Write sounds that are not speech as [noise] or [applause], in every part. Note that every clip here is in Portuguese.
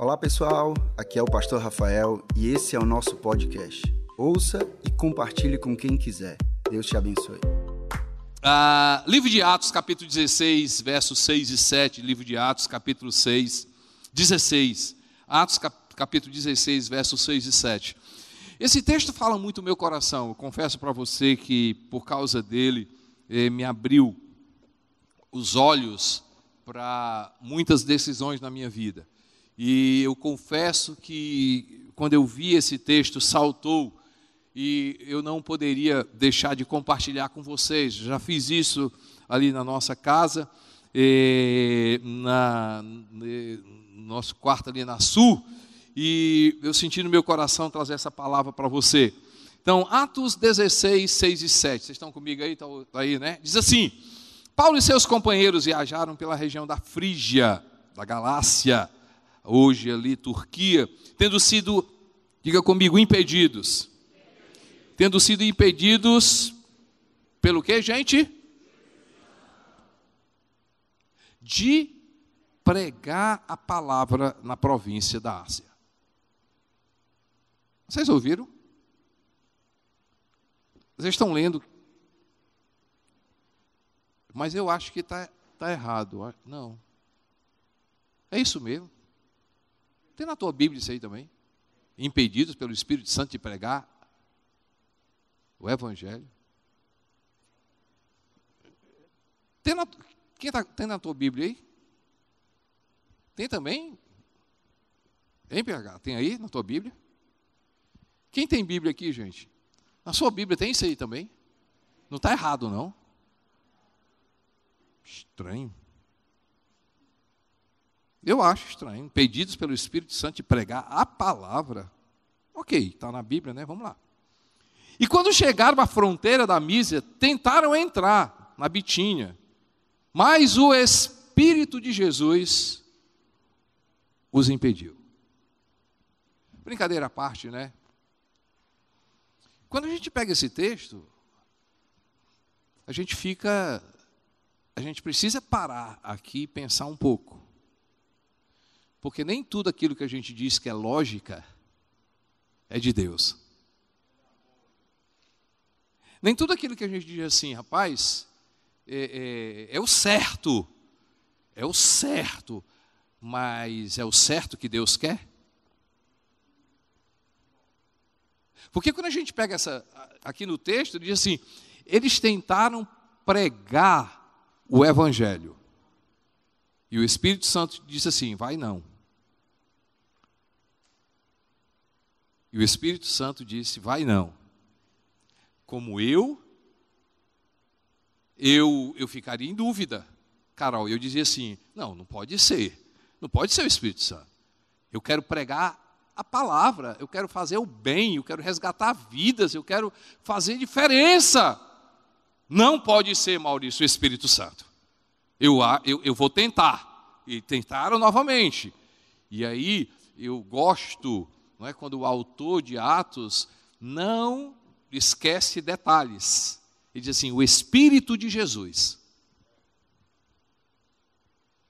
Olá pessoal, aqui é o Pastor Rafael e esse é o nosso podcast. Ouça e compartilhe com quem quiser. Deus te abençoe. Ah, livro de Atos, capítulo 16, versos 6 e 7. Livro de Atos, capítulo 6, 16. Atos, capítulo 16, versos 6 e 7. Esse texto fala muito no meu coração. Eu confesso para você que, por causa dele, eh, me abriu os olhos para muitas decisões na minha vida. E eu confesso que, quando eu vi esse texto, saltou e eu não poderia deixar de compartilhar com vocês. Já fiz isso ali na nossa casa, eh, na, no nosso quarto ali na Sul, e eu senti no meu coração trazer essa palavra para você. Então, Atos 16, 6 e 7. Vocês estão comigo aí? Está tá aí, né? Diz assim: Paulo e seus companheiros viajaram pela região da Frígia, da Galácia, hoje ali Turquia, tendo sido, diga comigo, impedidos tendo sido impedidos pelo que, gente? De pregar a palavra na província da Ásia. Vocês ouviram? Vocês estão lendo? Mas eu acho que está tá errado. Não. É isso mesmo. Tem na tua Bíblia isso aí também. Impedidos pelo Espírito Santo de pregar o Evangelho. Tem na, tá, tem na tua Bíblia aí? Tem também? Tem, PH? Tem aí na tua Bíblia? Quem tem Bíblia aqui, gente? Na sua Bíblia tem isso aí também? Não está errado, não? Estranho. Eu acho estranho. Pedidos pelo Espírito Santo de pregar a palavra. Ok, está na Bíblia, né? Vamos lá. E quando chegaram à fronteira da Mísia, tentaram entrar na Bitínia, mas o Espírito de Jesus os impediu. Brincadeira à parte, né? Quando a gente pega esse texto, a gente fica, a gente precisa parar aqui e pensar um pouco. Porque nem tudo aquilo que a gente diz que é lógica é de Deus. Nem tudo aquilo que a gente diz assim, rapaz, é, é, é o certo, é o certo, mas é o certo que Deus quer? Porque quando a gente pega essa, aqui no texto, diz assim: eles tentaram pregar o Evangelho. E o Espírito Santo disse assim: vai não. E o Espírito Santo disse: vai não como eu, eu, eu ficaria em dúvida. Carol, eu dizia assim: não, não pode ser. Não pode ser o Espírito Santo. Eu quero pregar a palavra, eu quero fazer o bem, eu quero resgatar vidas, eu quero fazer diferença. Não pode ser, Maurício, o Espírito Santo. Eu, eu, eu vou tentar. E tentaram novamente. E aí eu gosto, não é, quando o autor de Atos não esquece detalhes. Ele diz assim: o Espírito de Jesus.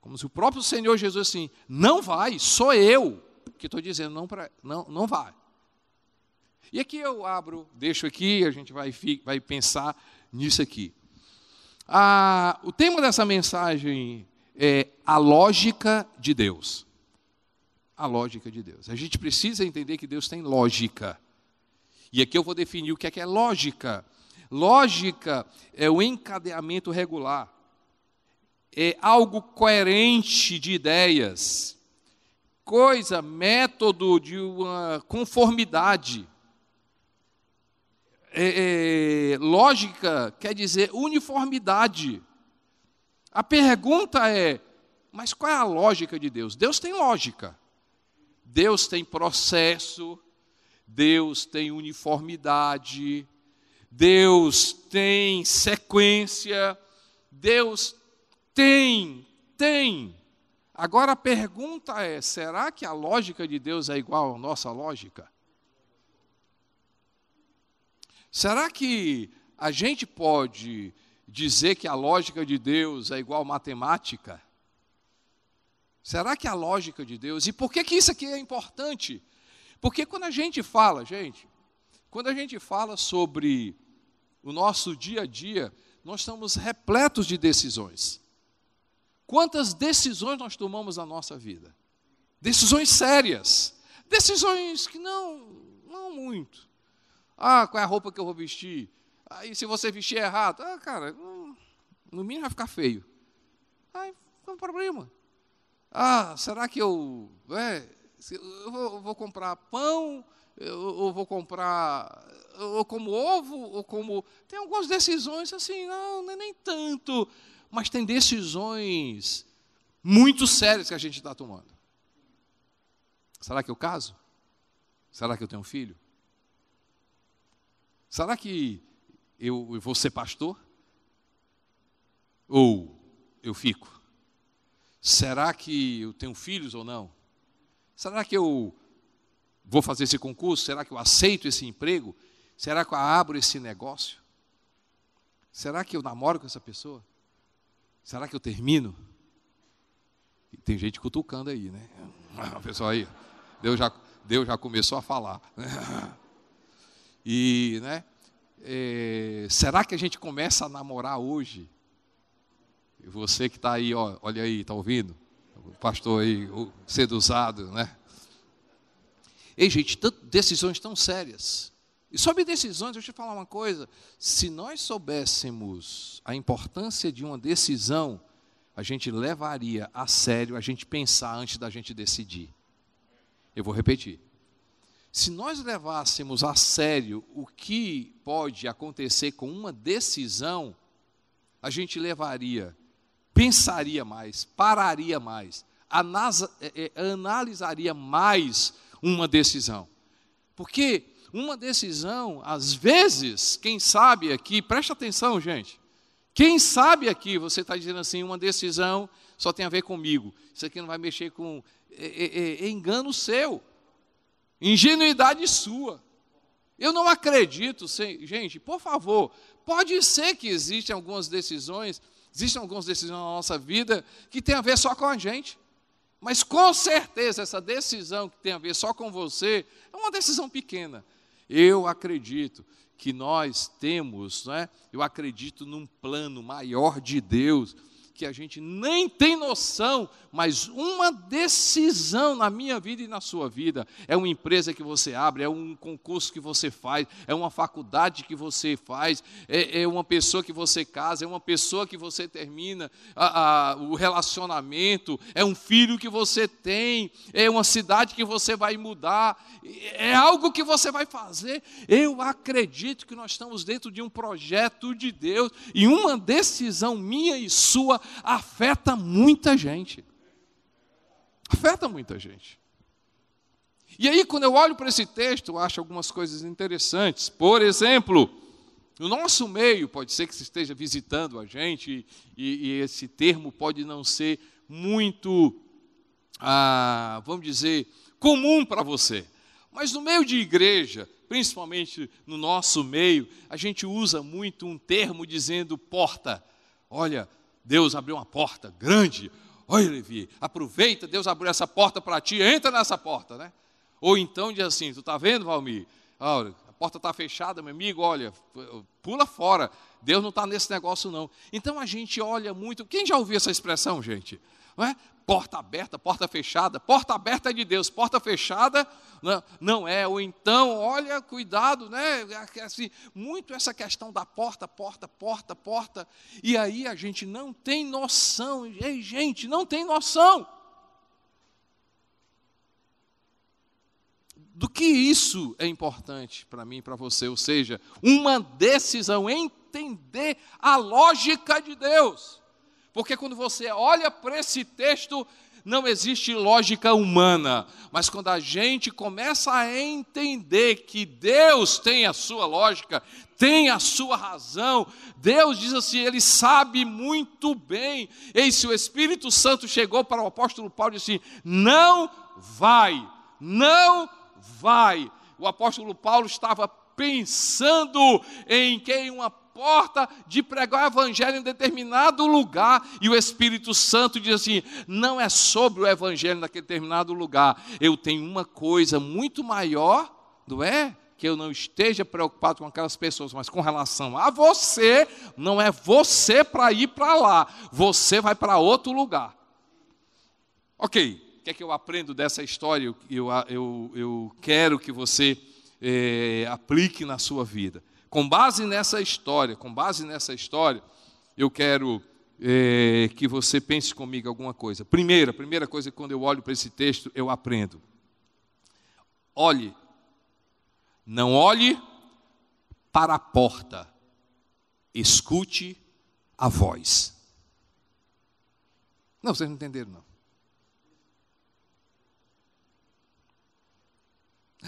Como se o próprio Senhor Jesus assim, não vai, sou eu que estou dizendo, não, pra, não, não vai. E aqui eu abro, deixo aqui, a gente vai, vai pensar nisso aqui. Ah, o tema dessa mensagem é a lógica de Deus. A lógica de Deus. A gente precisa entender que Deus tem lógica. E aqui eu vou definir o que é que é lógica. Lógica é o encadeamento regular, é algo coerente de ideias, coisa, método de uma conformidade. É, é, lógica quer dizer uniformidade. A pergunta é: mas qual é a lógica de Deus? Deus tem lógica, Deus tem processo, Deus tem uniformidade, Deus tem sequência, Deus tem, tem. Agora a pergunta é: será que a lógica de Deus é igual à nossa lógica? Será que a gente pode dizer que a lógica de Deus é igual à matemática? Será que é a lógica de Deus? E por que, que isso aqui é importante? Porque quando a gente fala, gente, quando a gente fala sobre o nosso dia a dia, nós estamos repletos de decisões. Quantas decisões nós tomamos na nossa vida? Decisões sérias, decisões que não, não muito. Ah, qual é a roupa que eu vou vestir? Aí se você vestir errado, ah, cara, no mínimo vai ficar feio. Aí, não é um problema. Ah, será que eu, é, eu, vou, eu vou comprar pão, eu, vou comprar, ou como ovo, ou como. Tem algumas decisões assim, não, não é nem tanto, mas tem decisões muito sérias que a gente está tomando. Será que eu caso? Será que eu tenho um filho? Será que eu, eu vou ser pastor? Ou eu fico? Será que eu tenho filhos ou não? Será que eu vou fazer esse concurso? Será que eu aceito esse emprego? Será que eu abro esse negócio? Será que eu namoro com essa pessoa? Será que eu termino? tem gente cutucando aí, né? O [laughs] pessoal aí, Deus já, Deus já começou a falar. [laughs] E, né? É, será que a gente começa a namorar hoje? E você que está aí, ó, olha aí, está ouvindo? O pastor aí, seduzado, né? Ei, gente, decisões tão sérias. E sobre decisões, deixa eu te falar uma coisa. Se nós soubéssemos a importância de uma decisão, a gente levaria a sério a gente pensar antes da gente decidir. Eu vou repetir. Se nós levássemos a sério o que pode acontecer com uma decisão, a gente levaria pensaria mais, pararia mais, é, é, analisaria mais uma decisão. Porque uma decisão, às vezes, quem sabe aqui, preste atenção, gente. Quem sabe aqui, você está dizendo assim, uma decisão só tem a ver comigo. Isso aqui não vai mexer com. É, é, engano seu, ingenuidade sua. Eu não acredito, gente, por favor, pode ser que existem algumas decisões Existem algumas decisões na nossa vida que tem a ver só com a gente. Mas com certeza essa decisão que tem a ver só com você é uma decisão pequena. Eu acredito que nós temos, né? eu acredito num plano maior de Deus que a gente nem tem noção, mas uma decisão na minha vida e na sua vida. É uma empresa que você abre, é um concurso que você faz, é uma faculdade que você faz, é, é uma pessoa que você casa, é uma pessoa que você termina a, a, o relacionamento, é um filho que você tem, é uma cidade que você vai mudar, é algo que você vai fazer. Eu acredito que nós estamos dentro de um projeto de Deus e uma decisão minha e sua afeta muita gente. Afeta muita gente. E aí, quando eu olho para esse texto, eu acho algumas coisas interessantes. Por exemplo, no nosso meio, pode ser que você esteja visitando a gente, e, e esse termo pode não ser muito, ah, vamos dizer, comum para você. Mas no meio de igreja, principalmente no nosso meio, a gente usa muito um termo dizendo porta. Olha, Deus abriu uma porta grande. Olha, Levi, aproveita, Deus abriu essa porta para ti, entra nessa porta, né? Ou então diz assim, tu está vendo, Valmir? Olha, a porta está fechada, meu amigo, olha, pula fora. Deus não está nesse negócio, não. Então a gente olha muito. Quem já ouviu essa expressão, gente? Não é? Porta aberta, porta fechada. Porta aberta é de Deus, porta fechada não, não é. Ou então, olha, cuidado, né? Assim, muito essa questão da porta, porta, porta, porta. E aí a gente não tem noção. Ei, gente, não tem noção. Do que isso é importante para mim e para você, ou seja, uma decisão, entender a lógica de Deus. Porque quando você olha para esse texto, não existe lógica humana, mas quando a gente começa a entender que Deus tem a sua lógica, tem a sua razão, Deus diz assim, Ele sabe muito bem. E se o Espírito Santo chegou para o apóstolo Paulo e disse: assim, Não vai, não vai. O apóstolo Paulo estava pensando em que uma porta de pregar o evangelho em determinado lugar e o Espírito Santo diz assim: não é sobre o evangelho naquele determinado lugar. Eu tenho uma coisa muito maior, não é? Que eu não esteja preocupado com aquelas pessoas, mas com relação a você, não é você para ir para lá, você vai para outro lugar. Ok, o que é que eu aprendo dessa história? Eu, eu, eu quero que você é, aplique na sua vida. Com base nessa história, com base nessa história, eu quero é, que você pense comigo alguma coisa. Primeira, primeira coisa que quando eu olho para esse texto, eu aprendo. Olhe, não olhe para a porta, escute a voz. Não, vocês não entenderam, não.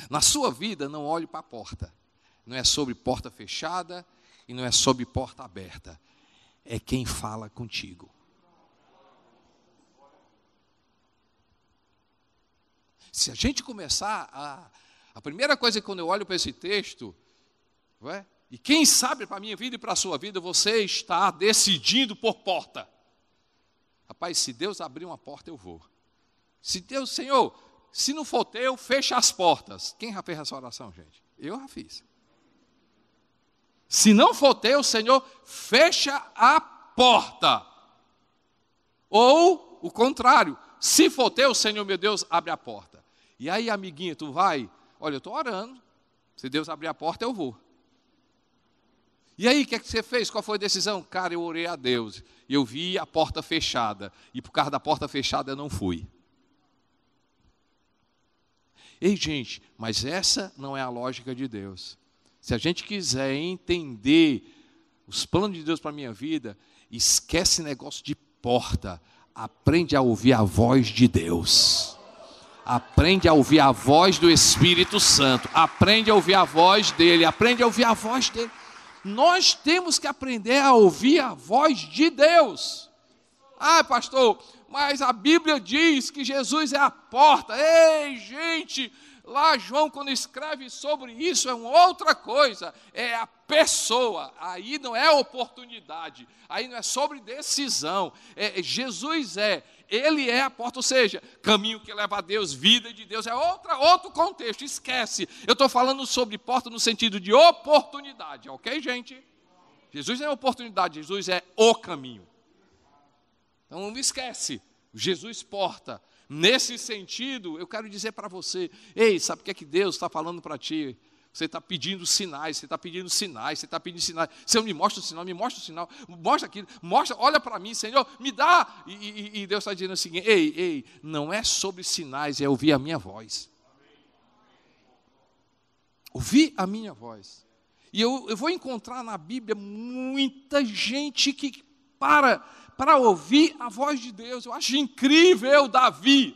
Na sua vida, não olhe para a porta. Não é sobre porta fechada e não é sobre porta aberta. É quem fala contigo. Se a gente começar a. A primeira coisa que quando eu olho para esse texto, é? e quem sabe para a minha vida e para a sua vida, você está decidindo por porta. Rapaz, se Deus abrir uma porta, eu vou. Se Deus, Senhor, se não for teu, fecha as portas. Quem já fez essa oração, gente? Eu já fiz. Se não for teu, Senhor, fecha a porta. Ou o contrário, se for teu, Senhor meu Deus, abre a porta. E aí, amiguinho, tu vai, olha, eu estou orando. Se Deus abrir a porta, eu vou. E aí, o que, é que você fez? Qual foi a decisão? Cara, eu orei a Deus. E eu vi a porta fechada. E por causa da porta fechada, eu não fui. Ei, gente, mas essa não é a lógica de Deus. Se a gente quiser entender os planos de Deus para a minha vida, esquece negócio de porta. Aprende a ouvir a voz de Deus. Aprende a ouvir a voz do Espírito Santo. Aprende a ouvir a voz dele. Aprende a ouvir a voz dele. Nós temos que aprender a ouvir a voz de Deus. Ah, pastor, mas a Bíblia diz que Jesus é a porta. Ei, gente, lá João, quando escreve sobre isso, é uma outra coisa, é a pessoa. Aí não é oportunidade, aí não é sobre decisão. É, Jesus é, ele é a porta, ou seja, caminho que leva a Deus, vida de Deus, é outra, outro contexto, esquece. Eu estou falando sobre porta no sentido de oportunidade, ok, gente? Jesus é oportunidade, Jesus é o caminho. Então não esquece, Jesus porta. Nesse sentido, eu quero dizer para você: ei, sabe o que é que Deus está falando para ti? Você está pedindo sinais, você está pedindo sinais, você está pedindo sinais. Senhor, me mostra o sinal, me mostra o sinal, mostra aquilo, mostra, olha para mim, Senhor, me dá. E, e, e Deus está dizendo o seguinte: ei, ei, não é sobre sinais, é ouvir a minha voz. Ouvir a minha voz. E eu, eu vou encontrar na Bíblia muita gente que para para ouvir a voz de Deus. Eu acho incrível Davi.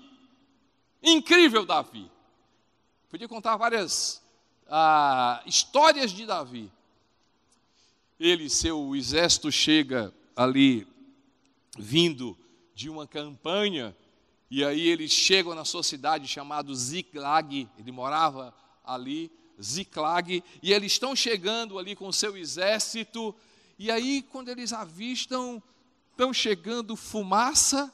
Incrível Davi. Podia contar várias ah, histórias de Davi. Ele, seu exército chega ali, vindo de uma campanha, e aí eles chegam na sua cidade chamada Ziklag, ele morava ali, Ziklag, e eles estão chegando ali com seu exército, e aí quando eles avistam estão chegando fumaça,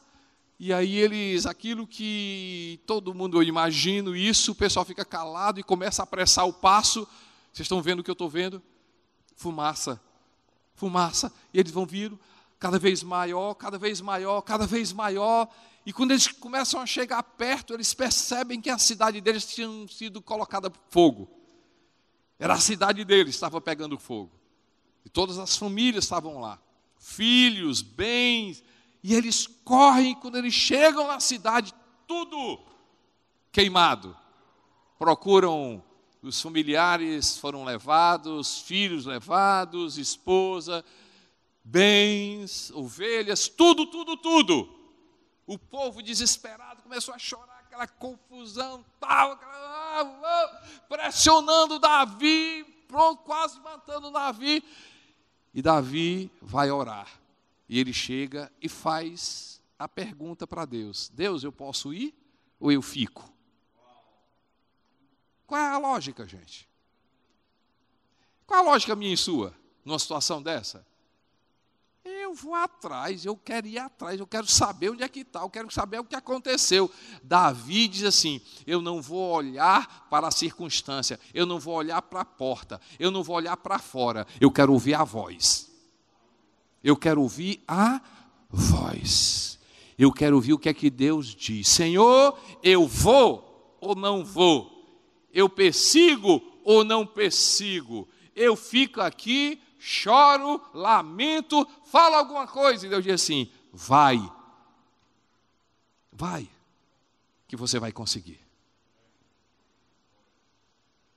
e aí eles, aquilo que todo mundo, eu imagino isso, o pessoal fica calado e começa a apressar o passo. Vocês estão vendo o que eu estou vendo? Fumaça, fumaça, e eles vão vir cada vez maior, cada vez maior, cada vez maior. E quando eles começam a chegar perto, eles percebem que a cidade deles tinha sido colocada fogo. Era a cidade deles, estava pegando fogo. E todas as famílias estavam lá filhos, bens, e eles correm quando eles chegam na cidade, tudo queimado. Procuram os familiares foram levados, filhos levados, esposa, bens, ovelhas, tudo, tudo, tudo. O povo desesperado começou a chorar, aquela confusão, tal, pressionando Davi, pronto, quase matando Davi. E Davi vai orar. E ele chega e faz a pergunta para Deus: Deus, eu posso ir ou eu fico? Qual é a lógica, gente? Qual é a lógica minha e sua? numa situação dessa? Eu vou atrás, eu quero ir atrás, eu quero saber onde é que está, eu quero saber o que aconteceu. Davi diz assim: Eu não vou olhar para a circunstância, eu não vou olhar para a porta, eu não vou olhar para fora, eu quero ouvir a voz. Eu quero ouvir a voz. Eu quero ouvir o que é que Deus diz. Senhor, eu vou ou não vou? Eu persigo ou não persigo? Eu fico aqui, choro, lamento, falo alguma coisa. E Deus diz assim: vai, vai, que você vai conseguir.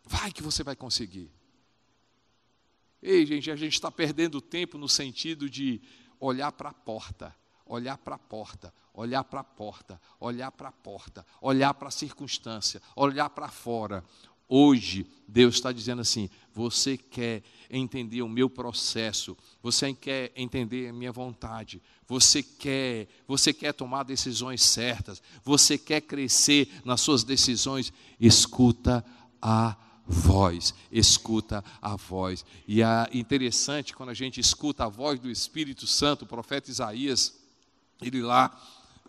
Vai que você vai conseguir. Ei, gente, a gente está perdendo tempo no sentido de olhar para a porta, olhar para a porta, olhar para a porta, olhar para a porta, olhar para a circunstância, olhar para fora. Hoje, Deus está dizendo assim: você quer entender o meu processo, você quer entender a minha vontade, você quer, você quer tomar decisões certas, você quer crescer nas suas decisões, escuta a voz, escuta a voz. E é interessante quando a gente escuta a voz do Espírito Santo, o profeta Isaías, ele lá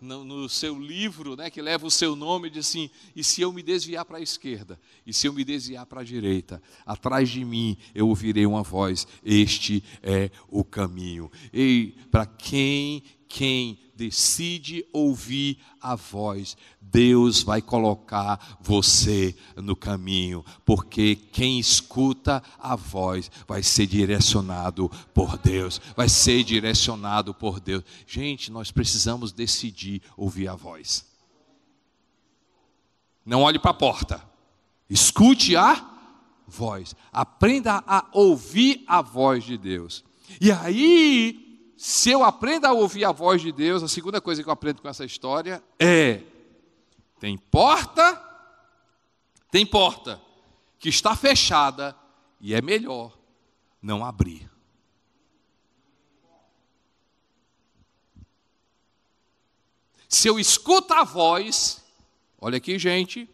no, no, seu livro, né, que leva o seu nome, diz assim: e se eu me desviar para a esquerda, e se eu me desviar para a direita, atrás de mim eu ouvirei uma voz: este é o caminho. E para quem quem decide ouvir a voz, Deus vai colocar você no caminho, porque quem escuta a voz vai ser direcionado por Deus, vai ser direcionado por Deus. Gente, nós precisamos decidir ouvir a voz. Não olhe para a porta, escute a voz, aprenda a ouvir a voz de Deus. E aí, se eu aprendo a ouvir a voz de Deus, a segunda coisa que eu aprendo com essa história é: tem porta, tem porta que está fechada e é melhor não abrir. Se eu escuto a voz, olha aqui, gente,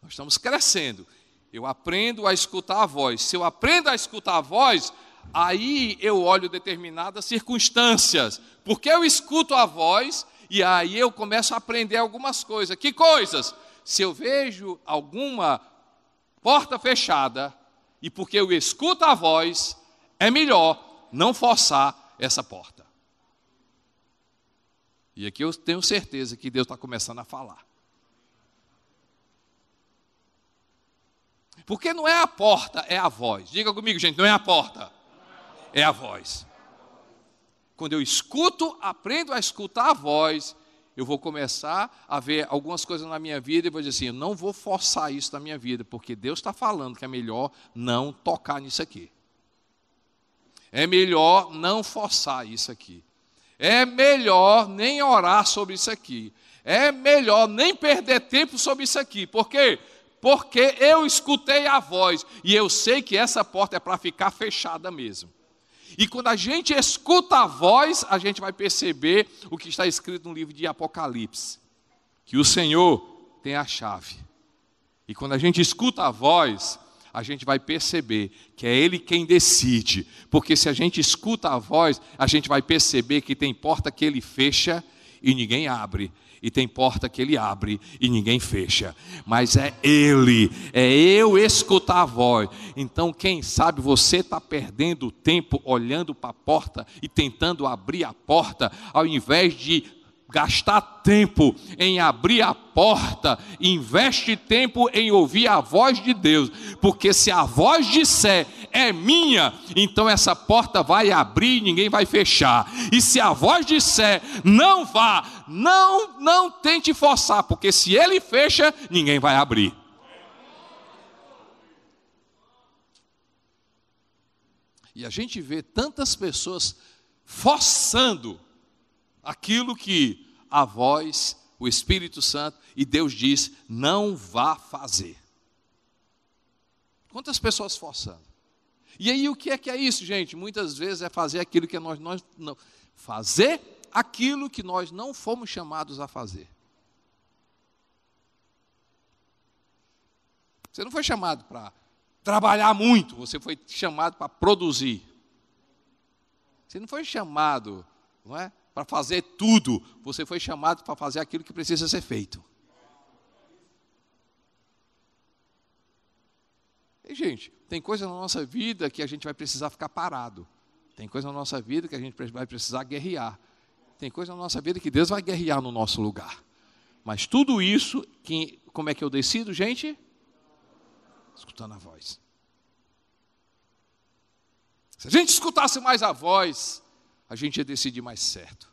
nós estamos crescendo. Eu aprendo a escutar a voz. Se eu aprendo a escutar a voz, aí eu olho determinadas circunstâncias, porque eu escuto a voz e aí eu começo a aprender algumas coisas. Que coisas? Se eu vejo alguma porta fechada e porque eu escuto a voz, é melhor não forçar essa porta. E aqui eu tenho certeza que Deus está começando a falar. Porque não é a porta, é a voz. Diga comigo, gente, não é a porta é a voz. Quando eu escuto, aprendo a escutar a voz, eu vou começar a ver algumas coisas na minha vida e vou dizer assim: eu não vou forçar isso na minha vida, porque Deus está falando que é melhor não tocar nisso aqui. É melhor não forçar isso aqui. É melhor nem orar sobre isso aqui. É melhor nem perder tempo sobre isso aqui. Por quê? Porque eu escutei a voz e eu sei que essa porta é para ficar fechada mesmo. E quando a gente escuta a voz, a gente vai perceber o que está escrito no livro de Apocalipse: que o Senhor tem a chave. E quando a gente escuta a voz, a gente vai perceber que é Ele quem decide, porque se a gente escuta a voz, a gente vai perceber que tem porta que Ele fecha e ninguém abre, e tem porta que ele abre e ninguém fecha, mas é ele, é eu escutar a voz. Então, quem sabe você está perdendo tempo olhando para a porta e tentando abrir a porta, ao invés de gastar tempo em abrir a porta, investe tempo em ouvir a voz de Deus, porque se a voz disser é minha, então essa porta vai abrir e ninguém vai fechar. E se a voz disser não vá, não, não tente forçar, porque se ele fecha, ninguém vai abrir. E a gente vê tantas pessoas forçando aquilo que a voz, o Espírito Santo e Deus diz: não vá fazer. Quantas pessoas forçando? E aí o que é que é isso, gente? Muitas vezes é fazer aquilo que nós, nós não fazer aquilo que nós não fomos chamados a fazer. Você não foi chamado para trabalhar muito, você foi chamado para produzir. Você não foi chamado, não é, para fazer tudo. Você foi chamado para fazer aquilo que precisa ser feito. E, gente, tem coisa na nossa vida que a gente vai precisar ficar parado. Tem coisa na nossa vida que a gente vai precisar guerrear. Tem coisa na nossa vida que Deus vai guerrear no nosso lugar. Mas tudo isso, que, como é que eu decido, gente? Escutando a voz. Se a gente escutasse mais a voz, a gente ia decidir mais certo.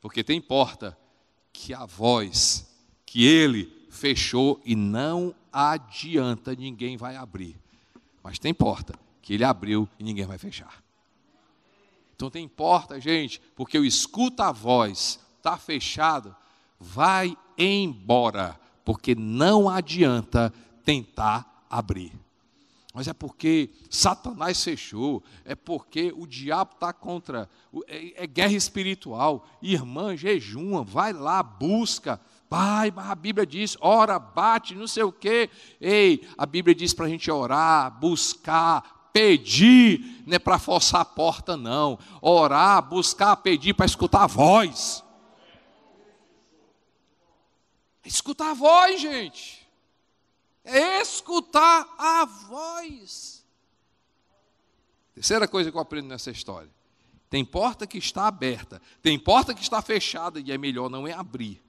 Porque tem porta que a voz que ele fechou e não adianta ninguém vai abrir. Mas tem porta que ele abriu e ninguém vai fechar. Então tem porta, gente, porque eu escuto a voz, está fechado, vai embora, porque não adianta tentar abrir. Mas é porque Satanás fechou, é porque o diabo está contra, é, é, guerra espiritual. Irmã, jejuma, vai lá, busca, Pai, mas a Bíblia diz, ora, bate, não sei o quê. Ei, a Bíblia diz para a gente orar, buscar, pedir, não é para forçar a porta, não. Orar, buscar, pedir para escutar a voz. Escutar a voz, gente. É escutar a voz. Terceira coisa que eu aprendo nessa história. Tem porta que está aberta, tem porta que está fechada e é melhor não é abrir.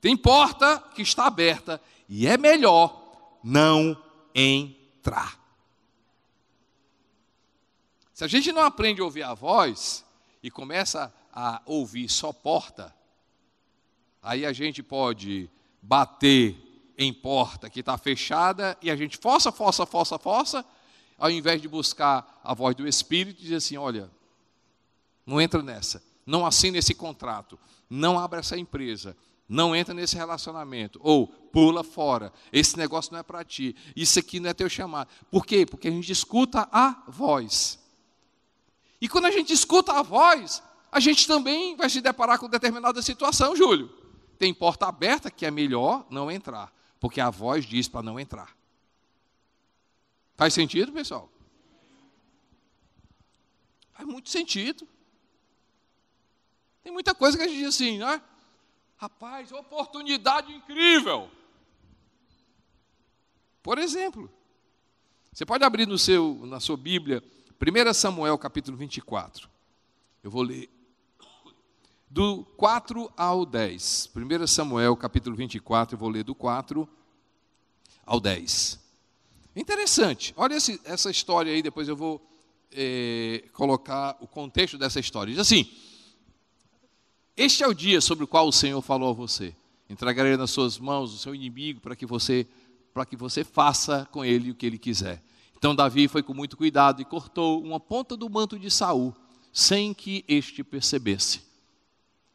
Tem porta que está aberta e é melhor não entrar. Se a gente não aprende a ouvir a voz e começa a ouvir só porta, aí a gente pode bater em porta que está fechada e a gente força, força, força, força, ao invés de buscar a voz do Espírito e dizer assim: olha, não entra nessa, não assina esse contrato, não abra essa empresa, não entra nesse relacionamento. Ou pula fora. Esse negócio não é para ti. Isso aqui não é teu chamado. Por quê? Porque a gente escuta a voz. E quando a gente escuta a voz, a gente também vai se deparar com determinada situação, Júlio. Tem porta aberta que é melhor não entrar, porque a voz diz para não entrar. Faz sentido, pessoal? Faz muito sentido. Tem muita coisa que a gente diz assim, não é? Rapaz, oportunidade incrível. Por exemplo, você pode abrir no seu, na sua Bíblia, 1 Samuel capítulo 24. Eu vou ler do 4 ao 10. 1 Samuel capítulo 24, eu vou ler do 4 ao 10. Interessante, olha esse, essa história aí, depois eu vou é, colocar o contexto dessa história. Diz assim: este é o dia sobre o qual o Senhor falou a você. Entregarei nas suas mãos o seu inimigo para que você para que você faça com ele o que ele quiser. Então Davi foi com muito cuidado e cortou uma ponta do manto de Saul, sem que este percebesse.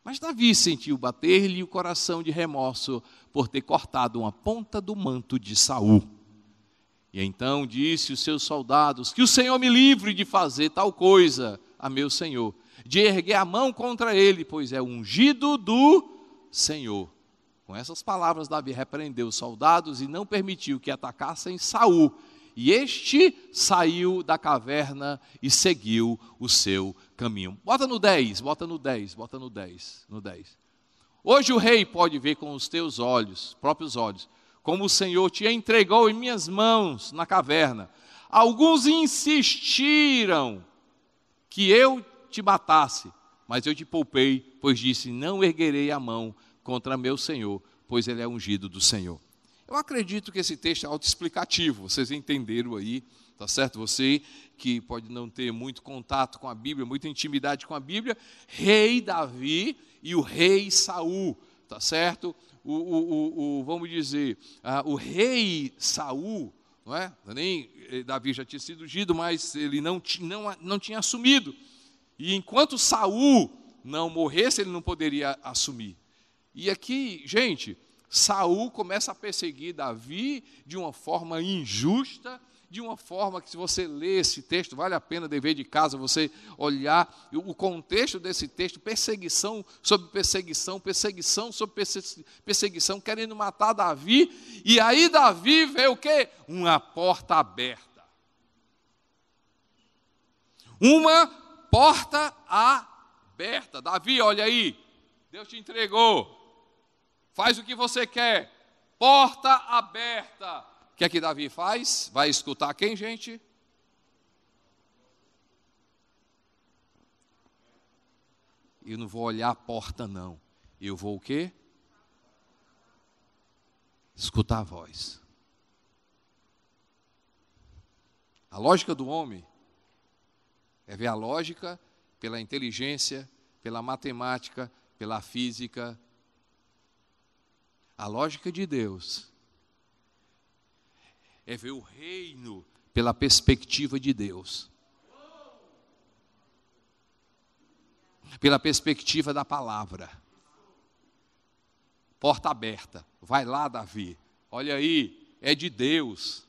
Mas Davi sentiu bater-lhe o coração de remorso por ter cortado uma ponta do manto de Saul. E então disse os seus soldados: Que o Senhor me livre de fazer tal coisa a meu senhor de erguer a mão contra ele, pois é ungido do Senhor. Com essas palavras, Davi repreendeu os soldados e não permitiu que atacassem Saul. E este saiu da caverna e seguiu o seu caminho. Bota no 10, bota no 10, bota no 10, no 10. Hoje o rei pode ver com os teus olhos, próprios olhos, como o Senhor te entregou em minhas mãos na caverna. Alguns insistiram que eu te matasse, mas eu te poupei, pois disse: Não erguerei a mão contra meu Senhor, pois ele é ungido do Senhor. Eu acredito que esse texto é autoexplicativo, vocês entenderam aí, tá certo? Você que pode não ter muito contato com a Bíblia, muita intimidade com a Bíblia, rei Davi e o rei Saul, tá certo? O, o, o, vamos dizer, uh, o rei Saul, não é? Nem eh, Davi já tinha sido ungido, mas ele não, não, não tinha assumido. E enquanto Saul não morresse, ele não poderia assumir. E aqui, gente, Saul começa a perseguir Davi de uma forma injusta, de uma forma que, se você ler esse texto, vale a pena dever de casa você olhar o contexto desse texto: perseguição sobre perseguição, perseguição sobre perseguição, querendo matar Davi. E aí, Davi vê o quê? Uma porta aberta. Uma porta aberta. Davi, olha aí, Deus te entregou. Faz o que você quer. Porta aberta. O que é que Davi faz? Vai escutar quem, gente? Eu não vou olhar a porta, não. Eu vou o quê? Escutar a voz. A lógica do homem é ver a lógica pela inteligência, pela matemática, pela física. A lógica de Deus é ver o reino pela perspectiva de Deus. Pela perspectiva da palavra. Porta aberta. Vai lá, Davi. Olha aí, é de Deus.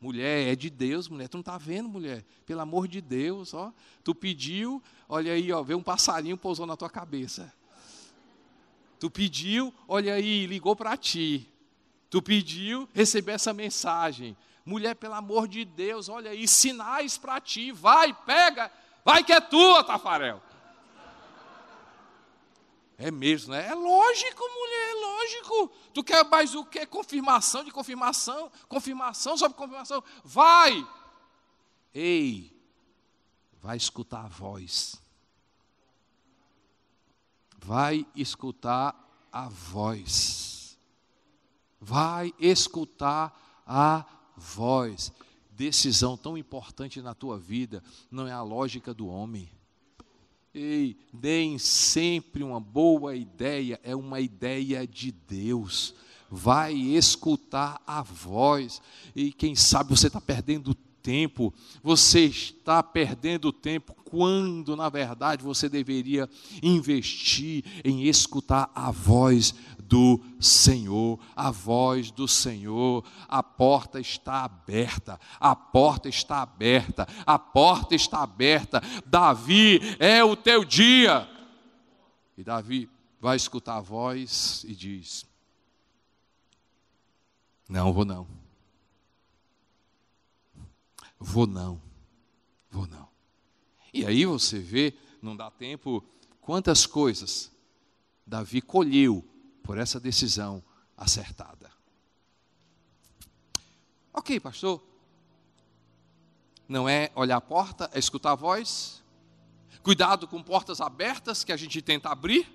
Mulher, é de Deus, mulher. Tu não está vendo, mulher? Pelo amor de Deus, ó. Tu pediu, olha aí, ó, veio um passarinho pousou na tua cabeça. Tu pediu, olha aí, ligou para ti. Tu pediu, recebeu essa mensagem. Mulher, pelo amor de Deus, olha aí, sinais para ti. Vai, pega, vai que é tua, Tafarel. É mesmo, né? É lógico, mulher, é lógico. Tu quer mais o que? Confirmação de confirmação, confirmação sobre confirmação. Vai! Ei, vai escutar a voz. Vai escutar a voz. Vai escutar a voz. Decisão tão importante na tua vida não é a lógica do homem Ei, nem sempre uma boa ideia é uma ideia de Deus. Vai escutar a voz. E quem sabe você está perdendo tempo, você está perdendo tempo quando, na verdade, você deveria investir em escutar a voz do Senhor, a voz do Senhor. A porta está aberta, a porta está aberta, a porta está aberta. Davi, é o teu dia. E Davi vai escutar a voz e diz: Não, vou não. Vou não. Vou não. E aí você vê, não dá tempo, quantas coisas Davi colheu por essa decisão acertada. Ok, pastor. Não é olhar a porta, é escutar a voz. Cuidado com portas abertas que a gente tenta abrir.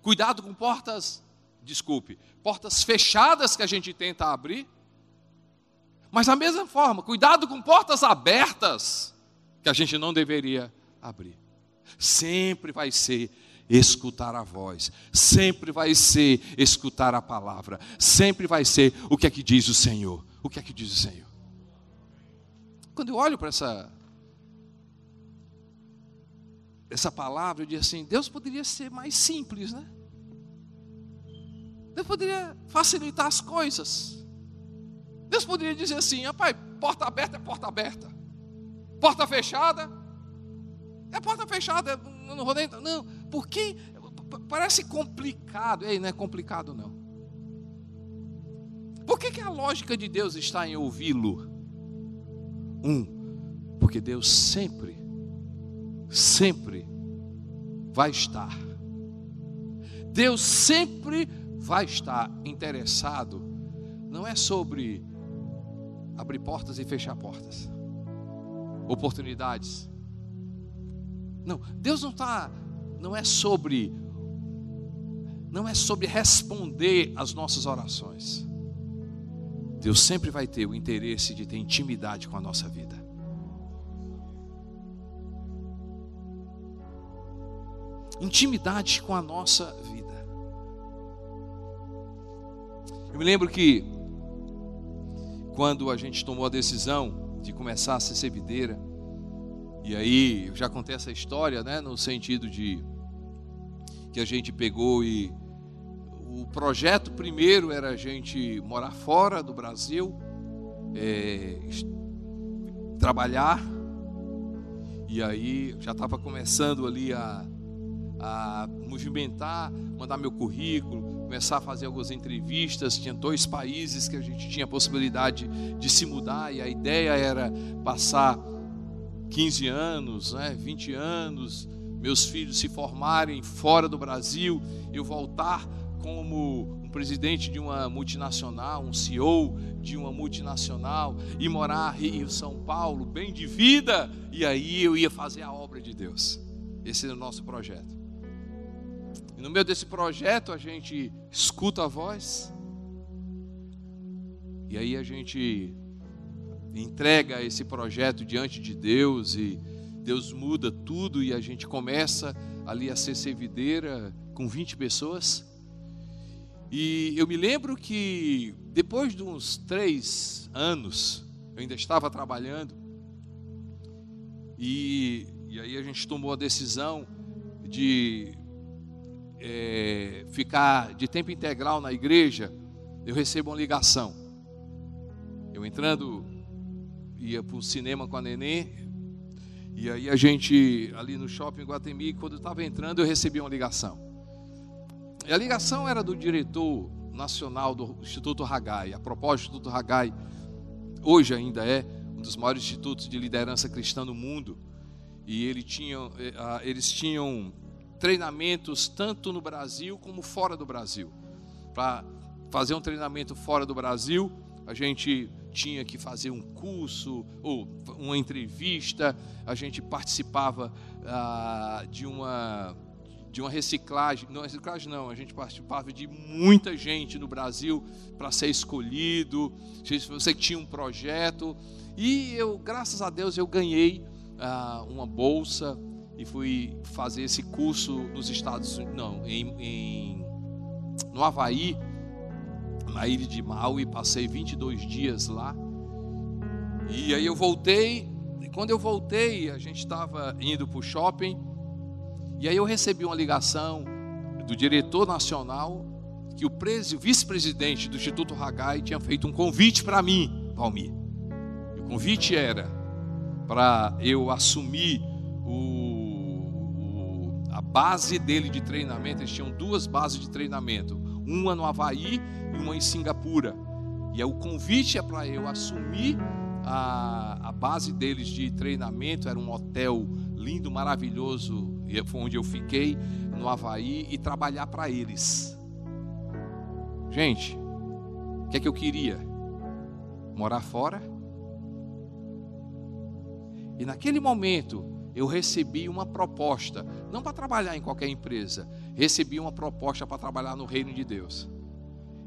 Cuidado com portas, desculpe, portas fechadas que a gente tenta abrir. Mas da mesma forma, cuidado com portas abertas que a gente não deveria abrir. Sempre vai ser escutar a voz, sempre vai ser escutar a palavra, sempre vai ser o que é que diz o Senhor. O que é que diz o Senhor? Quando eu olho para essa essa palavra, eu digo assim, Deus poderia ser mais simples, né? Deus poderia facilitar as coisas. Deus poderia dizer assim, rapaz, porta aberta é porta aberta. Porta fechada é porta fechada, não vou nem. Não, porque parece complicado. Ei, não é complicado não. Por que, que a lógica de Deus está em ouvi-lo? Um, porque Deus sempre, sempre vai estar. Deus sempre vai estar interessado, não é sobre abrir portas e fechar portas, oportunidades. Não, Deus não está, não é sobre, não é sobre responder às nossas orações. Deus sempre vai ter o interesse de ter intimidade com a nossa vida. Intimidade com a nossa vida. Eu me lembro que quando a gente tomou a decisão de começar a servideira, e aí eu já contei essa história, né, no sentido de que a gente pegou e o projeto primeiro era a gente morar fora do Brasil, é, trabalhar, e aí já estava começando ali a, a movimentar, mandar meu currículo, começar a fazer algumas entrevistas. Tinha dois países que a gente tinha a possibilidade de se mudar, e a ideia era passar 15 anos, né, 20 anos, meus filhos se formarem fora do Brasil, eu voltar como um presidente de uma multinacional, um CEO de uma multinacional e morar em São Paulo, bem de vida, e aí eu ia fazer a obra de Deus. Esse é o nosso projeto. No meio desse projeto a gente escuta a voz, e aí a gente entrega esse projeto diante de Deus e Deus muda tudo e a gente começa ali a ser servideira com 20 pessoas. E eu me lembro que depois de uns três anos, eu ainda estava trabalhando, e, e aí a gente tomou a decisão de é, ficar de tempo integral na igreja. Eu recebo uma ligação. Eu entrando, ia para o cinema com a nenê, e aí a gente, ali no shopping Guatemi, quando eu estava entrando, eu recebi uma ligação. E a ligação era do diretor nacional do Instituto Hagai. A propósito, o Instituto Hagai hoje ainda é um dos maiores institutos de liderança cristã do mundo. E ele tinha, eh, eles tinham treinamentos tanto no Brasil como fora do Brasil. Para fazer um treinamento fora do Brasil, a gente tinha que fazer um curso ou uma entrevista, a gente participava ah, de uma de uma reciclagem, não reciclagem não, a gente participava de muita gente no Brasil para ser escolhido, você tinha um projeto e eu, graças a Deus, eu ganhei ah, uma bolsa e fui fazer esse curso nos Estados Unidos, não, em, em no Havaí, na ilha de Maui, passei 22 dias lá. E aí eu voltei, e quando eu voltei, a gente estava indo para o shopping, e aí eu recebi uma ligação do diretor nacional que o vice-presidente do Instituto Hagai tinha feito um convite para mim, Palmir. E o convite era para eu assumir o, o, a base dele de treinamento. Eles tinham duas bases de treinamento, uma no Havaí e uma em Singapura. E o convite é para eu assumir a, a base deles de treinamento. Era um hotel lindo, maravilhoso, e foi onde eu fiquei no Havaí e trabalhar para eles. Gente, o que é que eu queria? Morar fora? E naquele momento eu recebi uma proposta, não para trabalhar em qualquer empresa, recebi uma proposta para trabalhar no reino de Deus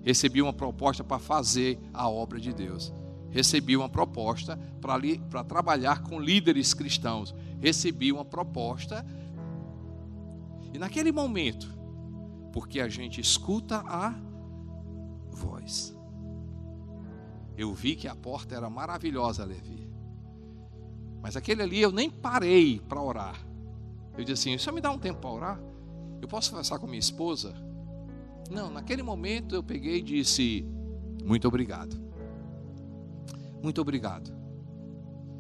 recebi uma proposta para fazer a obra de Deus. Recebi uma proposta para trabalhar com líderes cristãos. Recebi uma proposta. E naquele momento, porque a gente escuta a voz, eu vi que a porta era maravilhosa, Levi. Mas aquele ali eu nem parei para orar. Eu disse assim: só me dá um tempo para orar? Eu posso conversar com minha esposa? Não, naquele momento eu peguei e disse: Muito obrigado. Muito obrigado.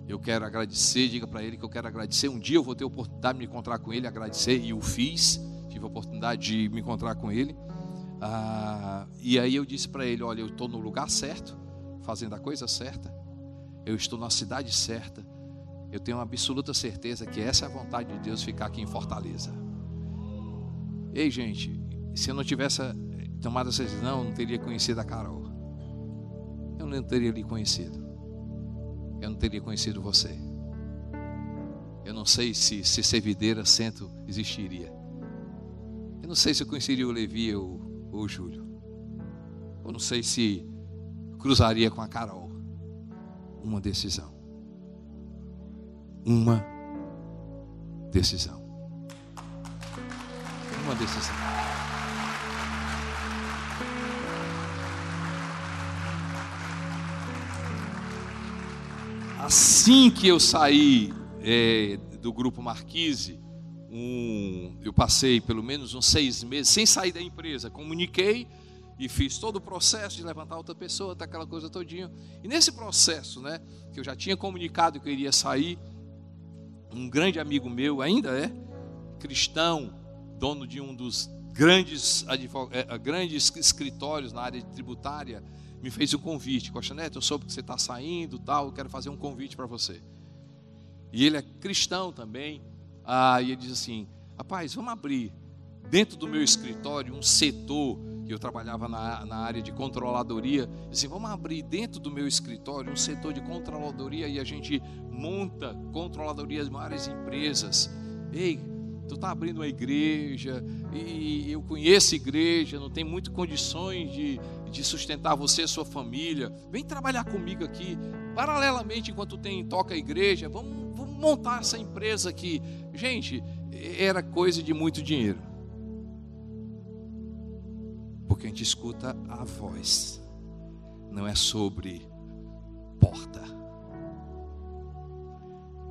Eu quero agradecer, diga para ele que eu quero agradecer. Um dia eu vou ter a oportunidade de me encontrar com ele, agradecer, e o fiz. Tive a oportunidade de me encontrar com ele. Ah, e aí eu disse para ele: Olha, eu estou no lugar certo, fazendo a coisa certa. Eu estou na cidade certa. Eu tenho absoluta certeza que essa é a vontade de Deus ficar aqui em Fortaleza. Ei, gente, se eu não tivesse eh, tomado essa decisão, eu não teria conhecido a Carol. Eu não teria lhe conhecido. Eu não teria conhecido você. Eu não sei se, se Servideira Centro existiria. Eu não sei se eu conheceria o Levi ou, ou o Júlio. Eu não sei se cruzaria com a Carol. Uma decisão. Uma decisão. Uma decisão. Assim que eu saí é, do grupo Marquise, um, eu passei pelo menos uns seis meses sem sair da empresa. Comuniquei e fiz todo o processo de levantar outra pessoa, daquela coisa todinha. E nesse processo, né, que eu já tinha comunicado que eu iria sair, um grande amigo meu, ainda é cristão, dono de um dos grandes, é, grandes escritórios na área tributária, me fez um convite. Costa Neto, eu soube que você está saindo, tal, eu quero fazer um convite para você. E ele é cristão também. Ah, e ele diz assim: rapaz, vamos abrir dentro do meu escritório um setor que eu trabalhava na, na área de controladoria, assim, vamos abrir dentro do meu escritório um setor de controladoria e a gente monta controladorias de várias empresas. Ei, tu está abrindo uma igreja e eu conheço igreja, não tem muito condições de, de sustentar você e sua família. Vem trabalhar comigo aqui, paralelamente enquanto tem toca a igreja, vamos, vamos montar essa empresa aqui. Gente, era coisa de muito dinheiro. Porque a gente escuta a voz, não é sobre porta.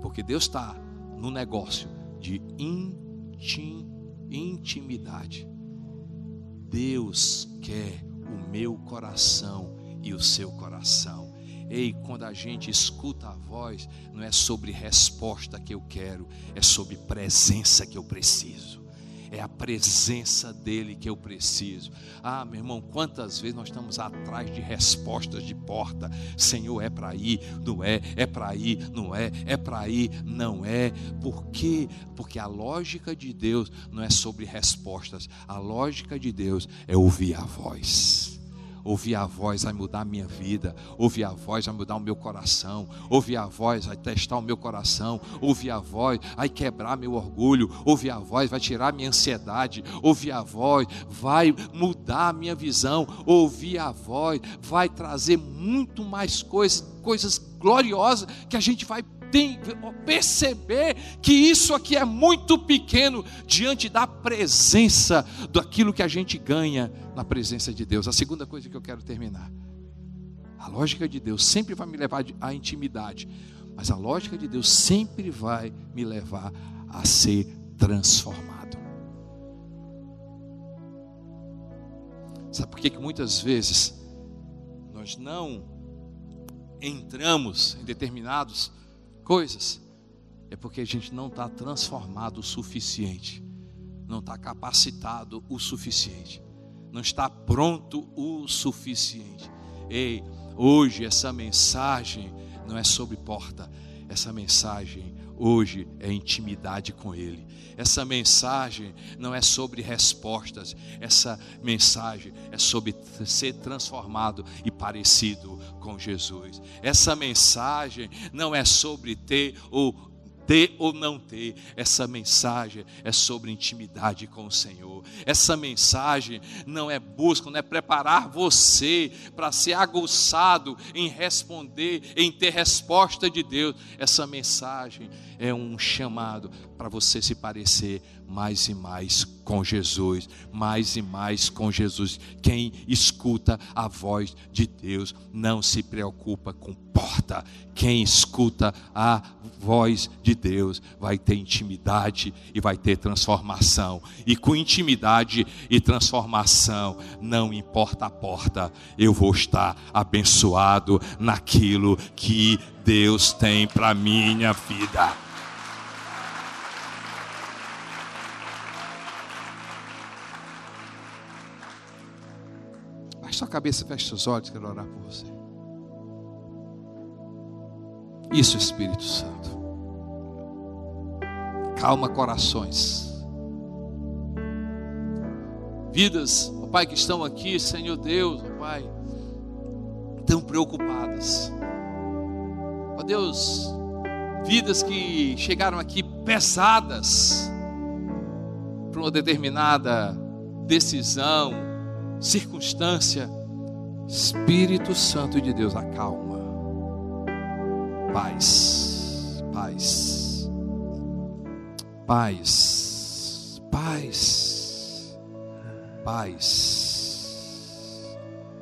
Porque Deus está no negócio de intim, intimidade. Deus quer o meu coração e o seu coração. Ei, quando a gente escuta a voz, não é sobre resposta que eu quero, é sobre presença que eu preciso é a presença dele que eu preciso. Ah, meu irmão, quantas vezes nós estamos atrás de respostas de porta? Senhor, é para ir, não é? É para ir, não é? É para ir, não é? Por quê? Porque a lógica de Deus não é sobre respostas, a lógica de Deus é ouvir a voz. Ouvir a voz vai mudar a minha vida. Ouvir a voz vai mudar o meu coração. Ouvir a voz vai testar o meu coração. Ouvir a voz vai quebrar meu orgulho. Ouvir a voz vai tirar minha ansiedade. Ouvir a voz vai mudar a minha visão. Ouvir a voz vai trazer muito mais coisas, coisas gloriosas que a gente vai tem, perceber que isso aqui é muito pequeno diante da presença daquilo que a gente ganha na presença de Deus. A segunda coisa que eu quero terminar. A lógica de Deus sempre vai me levar à intimidade, mas a lógica de Deus sempre vai me levar a ser transformado. Sabe por que, que muitas vezes nós não entramos em determinados coisas, é porque a gente não está transformado o suficiente, não está capacitado o suficiente, não está pronto o suficiente. Ei, hoje essa mensagem não é sobre porta, essa mensagem hoje é intimidade com Ele. Essa mensagem não é sobre respostas, essa mensagem é sobre ser transformado e parecido com Jesus. Essa mensagem não é sobre ter ou ter ou não ter, essa mensagem é sobre intimidade com o Senhor. Essa mensagem não é busca, não é preparar você para ser aguçado em responder, em ter resposta de Deus. Essa mensagem é um chamado para você se parecer mais e mais com Jesus, mais e mais com Jesus. Quem escuta a voz de Deus não se preocupa com porta. Quem escuta a voz de Deus vai ter intimidade e vai ter transformação. E com intimidade e transformação, não importa a porta, eu vou estar abençoado naquilo que Deus tem para minha vida. Baixe sua cabeça, feche seus olhos, quero orar por você. Isso, Espírito Santo. Calma corações. Vidas, ó Pai, que estão aqui, Senhor Deus, ó Pai, tão preocupadas. Ó Deus, vidas que chegaram aqui pesadas por uma determinada decisão, circunstância, Espírito Santo de Deus, acalma. Paz, paz, paz, paz, paz.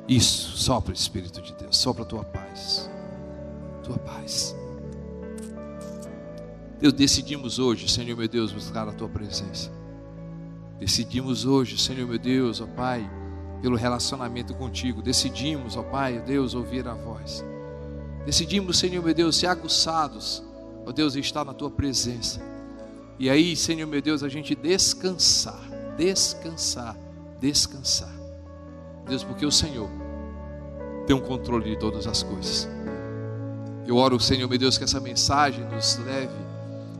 Isso, sopra Espírito de Deus, sopra a tua paz, tua paz. Deus, decidimos hoje, Senhor meu Deus, buscar a tua presença. Decidimos hoje, Senhor meu Deus, ó Pai pelo relacionamento contigo. Decidimos, ó Pai, Deus, ouvir a voz. Decidimos, Senhor meu Deus, ser aguçados, ó Deus, estar na tua presença. E aí, Senhor meu Deus, a gente descansar, descansar, descansar. Deus, porque o Senhor tem um controle de todas as coisas. Eu oro, Senhor meu Deus, que essa mensagem nos leve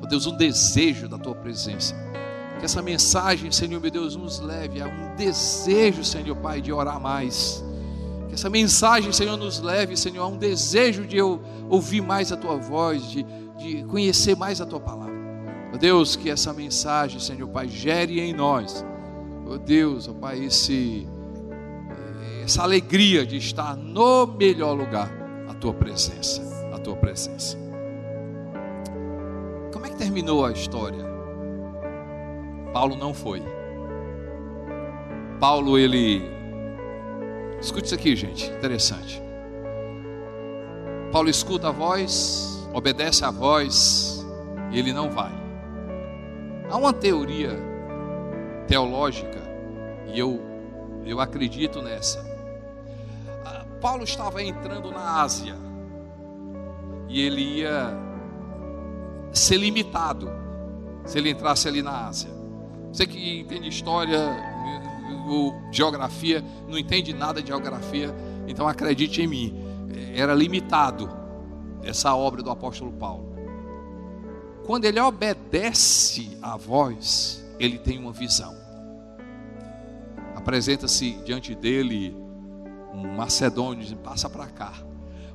ó Deus, um desejo da tua presença. Que essa mensagem, Senhor meu Deus, nos leve a um desejo, Senhor Pai, de orar mais. Que essa mensagem, Senhor, nos leve, Senhor, a um desejo de eu ouvir mais a tua voz, de, de conhecer mais a tua palavra. Ó Deus, que essa mensagem, Senhor Pai, gere em nós, ó Deus, ó Pai, esse, essa alegria de estar no melhor lugar, a tua presença, a tua presença. Como é que terminou a história? Paulo não foi. Paulo, ele. Escute isso aqui, gente, interessante. Paulo escuta a voz, obedece a voz, e ele não vai. Há uma teoria teológica, e eu, eu acredito nessa. Ah, Paulo estava entrando na Ásia, e ele ia ser limitado se ele entrasse ali na Ásia. Você que entende história, geografia, não entende nada de geografia, então acredite em mim, era limitado essa obra do apóstolo Paulo. Quando ele obedece à voz, ele tem uma visão. Apresenta-se diante dele um macedônio, diz, passa para cá.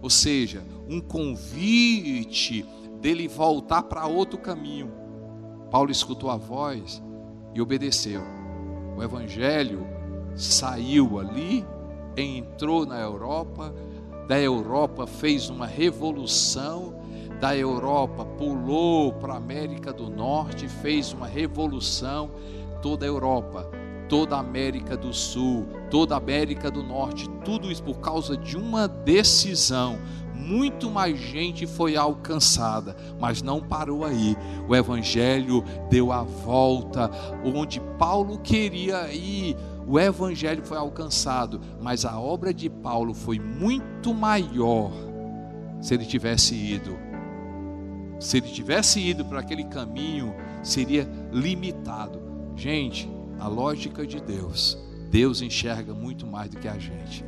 Ou seja, um convite dele voltar para outro caminho. Paulo escutou a voz e obedeceu. O evangelho saiu ali, entrou na Europa, da Europa fez uma revolução da Europa pulou para a América do Norte, fez uma revolução, toda a Europa, toda a América do Sul, toda a América do Norte, tudo isso por causa de uma decisão. Muito mais gente foi alcançada, mas não parou aí. O Evangelho deu a volta, onde Paulo queria ir, o Evangelho foi alcançado, mas a obra de Paulo foi muito maior se ele tivesse ido se ele tivesse ido para aquele caminho, seria limitado. Gente, a lógica de Deus, Deus enxerga muito mais do que a gente.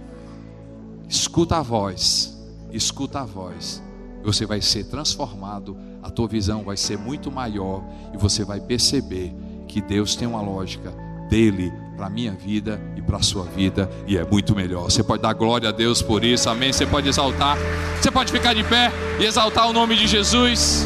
Escuta a voz, escuta a voz, você vai ser transformado, a tua visão vai ser muito maior e você vai perceber que Deus tem uma lógica dele para a minha vida e para a sua vida e é muito melhor. Você pode dar glória a Deus por isso, amém? Você pode exaltar, você pode ficar de pé e exaltar o nome de Jesus.